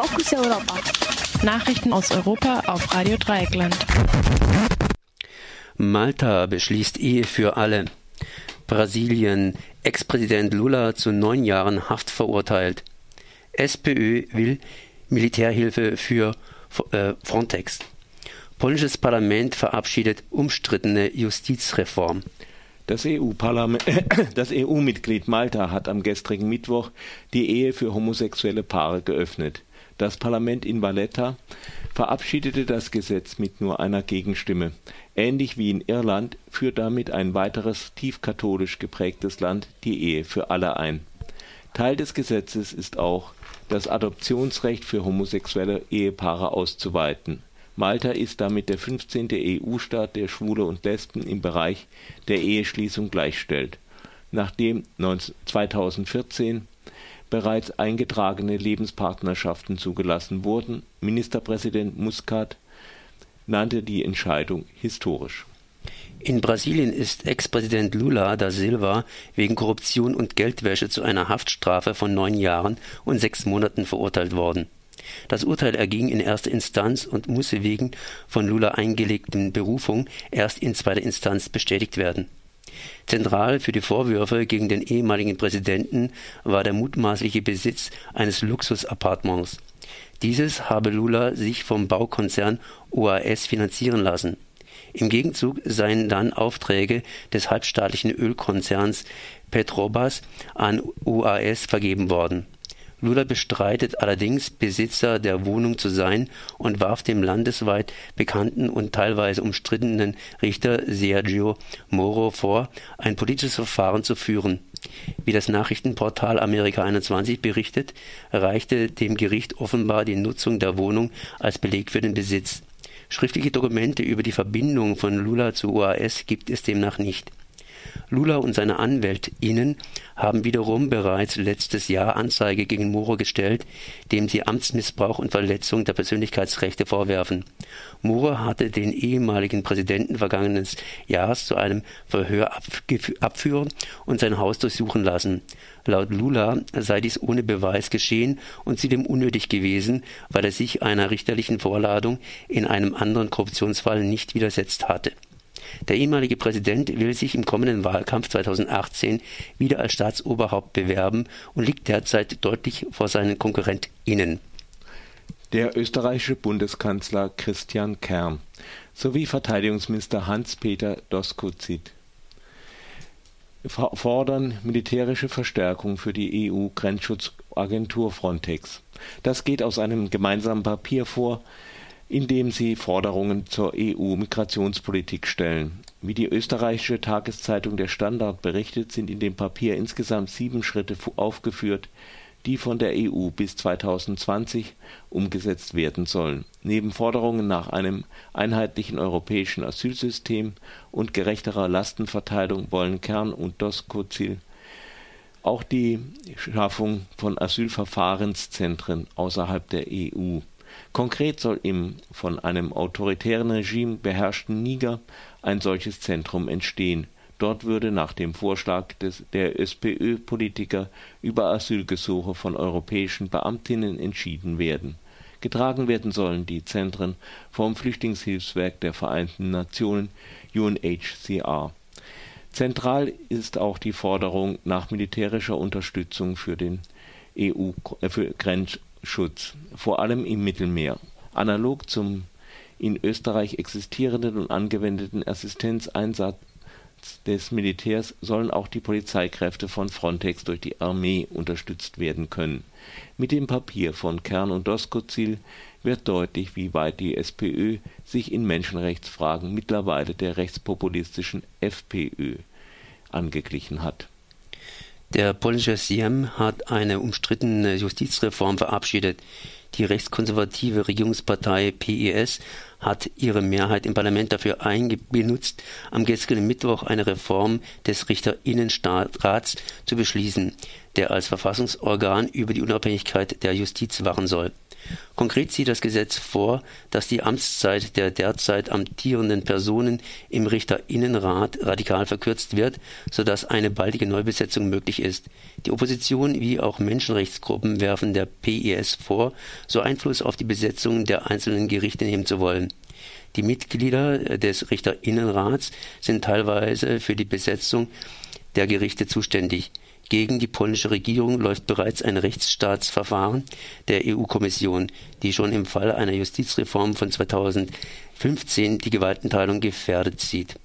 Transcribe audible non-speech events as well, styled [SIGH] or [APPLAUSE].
Fokus Europa. Nachrichten aus Europa auf Radio Dreieckland. Malta beschließt Ehe für alle. Brasilien, Ex-Präsident Lula zu neun Jahren Haft verurteilt. SPÖ will Militärhilfe für äh, Frontex. Polnisches Parlament verabschiedet umstrittene Justizreform. Das EU-Mitglied [COUGHS] EU Malta hat am gestrigen Mittwoch die Ehe für homosexuelle Paare geöffnet. Das Parlament in Valletta verabschiedete das Gesetz mit nur einer Gegenstimme. Ähnlich wie in Irland führt damit ein weiteres tief katholisch geprägtes Land die Ehe für alle ein. Teil des Gesetzes ist auch, das Adoptionsrecht für homosexuelle Ehepaare auszuweiten. Malta ist damit der 15. EU-Staat, der Schwule und Lesben im Bereich der Eheschließung gleichstellt. Nachdem 2014 bereits eingetragene Lebenspartnerschaften zugelassen wurden, Ministerpräsident Muscat nannte die Entscheidung historisch. In Brasilien ist Ex-Präsident Lula da Silva wegen Korruption und Geldwäsche zu einer Haftstrafe von neun Jahren und sechs Monaten verurteilt worden. Das Urteil erging in erster Instanz und musste wegen von Lula eingelegten Berufung erst in zweiter Instanz bestätigt werden. Zentral für die Vorwürfe gegen den ehemaligen Präsidenten war der mutmaßliche Besitz eines Luxus-Appartements. Dieses habe Lula sich vom Baukonzern OAS finanzieren lassen. Im Gegenzug seien dann Aufträge des halbstaatlichen Ölkonzerns Petrobras an OAS vergeben worden Lula bestreitet allerdings, Besitzer der Wohnung zu sein und warf dem landesweit bekannten und teilweise umstrittenen Richter Sergio Moro vor, ein politisches Verfahren zu führen. Wie das Nachrichtenportal Amerika 21 berichtet, reichte dem Gericht offenbar die Nutzung der Wohnung als Beleg für den Besitz. Schriftliche Dokumente über die Verbindung von Lula zu OAS gibt es demnach nicht Lula und seine AnwältInnen haben wiederum bereits letztes Jahr Anzeige gegen Moro gestellt, dem sie Amtsmissbrauch und Verletzung der Persönlichkeitsrechte vorwerfen. Moro hatte den ehemaligen Präsidenten vergangenes Jahres zu einem Verhör abführen und sein Haus durchsuchen lassen. Laut Lula sei dies ohne Beweis geschehen und zudem unnötig gewesen, weil er sich einer richterlichen Vorladung in einem anderen Korruptionsfall nicht widersetzt hatte der ehemalige Präsident will sich im kommenden Wahlkampf 2018 wieder als Staatsoberhaupt bewerben und liegt derzeit deutlich vor seinen KonkurrentInnen. Der österreichische Bundeskanzler Christian Kern sowie Verteidigungsminister Hans-Peter Doskozid fordern militärische Verstärkung für die EU-Grenzschutzagentur Frontex. Das geht aus einem gemeinsamen Papier vor, indem sie Forderungen zur EU-Migrationspolitik stellen. Wie die österreichische Tageszeitung Der Standard berichtet, sind in dem Papier insgesamt sieben Schritte aufgeführt, die von der EU bis 2020 umgesetzt werden sollen. Neben Forderungen nach einem einheitlichen europäischen Asylsystem und gerechterer Lastenverteilung wollen Kern und Doskozil auch die Schaffung von Asylverfahrenszentren außerhalb der EU Konkret soll im von einem autoritären Regime beherrschten Niger ein solches Zentrum entstehen. Dort würde nach dem Vorschlag des, der SPÖ-Politiker über Asylgesuche von europäischen Beamtinnen entschieden werden. Getragen werden sollen die Zentren vom Flüchtlingshilfswerk der Vereinten Nationen UNHCR. Zentral ist auch die Forderung nach militärischer Unterstützung für den EU äh, für Grenz Schutz, vor allem im Mittelmeer. Analog zum in Österreich existierenden und angewendeten Assistenzeinsatz des Militärs sollen auch die Polizeikräfte von Frontex durch die Armee unterstützt werden können. Mit dem Papier von Kern und Doskozil wird deutlich, wie weit die SPÖ sich in Menschenrechtsfragen mittlerweile der rechtspopulistischen FPÖ angeglichen hat der polnische Sejm hat eine umstrittene Justizreform verabschiedet. Die rechtskonservative Regierungspartei PES hat ihre Mehrheit im Parlament dafür benutzt, am gestrigen Mittwoch eine Reform des Richterinnenrats zu beschließen, der als Verfassungsorgan über die Unabhängigkeit der Justiz wachen soll. Konkret sieht das Gesetz vor, dass die Amtszeit der derzeit amtierenden Personen im Richterinnenrat radikal verkürzt wird, sodass eine baldige Neubesetzung möglich ist. Die Opposition wie auch Menschenrechtsgruppen werfen der PIS vor, so Einfluss auf die Besetzung der einzelnen Gerichte nehmen zu wollen. Die Mitglieder des Richterinnenrats sind teilweise für die Besetzung der Gerichte zuständig. Gegen die polnische Regierung läuft bereits ein Rechtsstaatsverfahren der EU-Kommission, die schon im Fall einer Justizreform von 2015 die Gewaltenteilung gefährdet sieht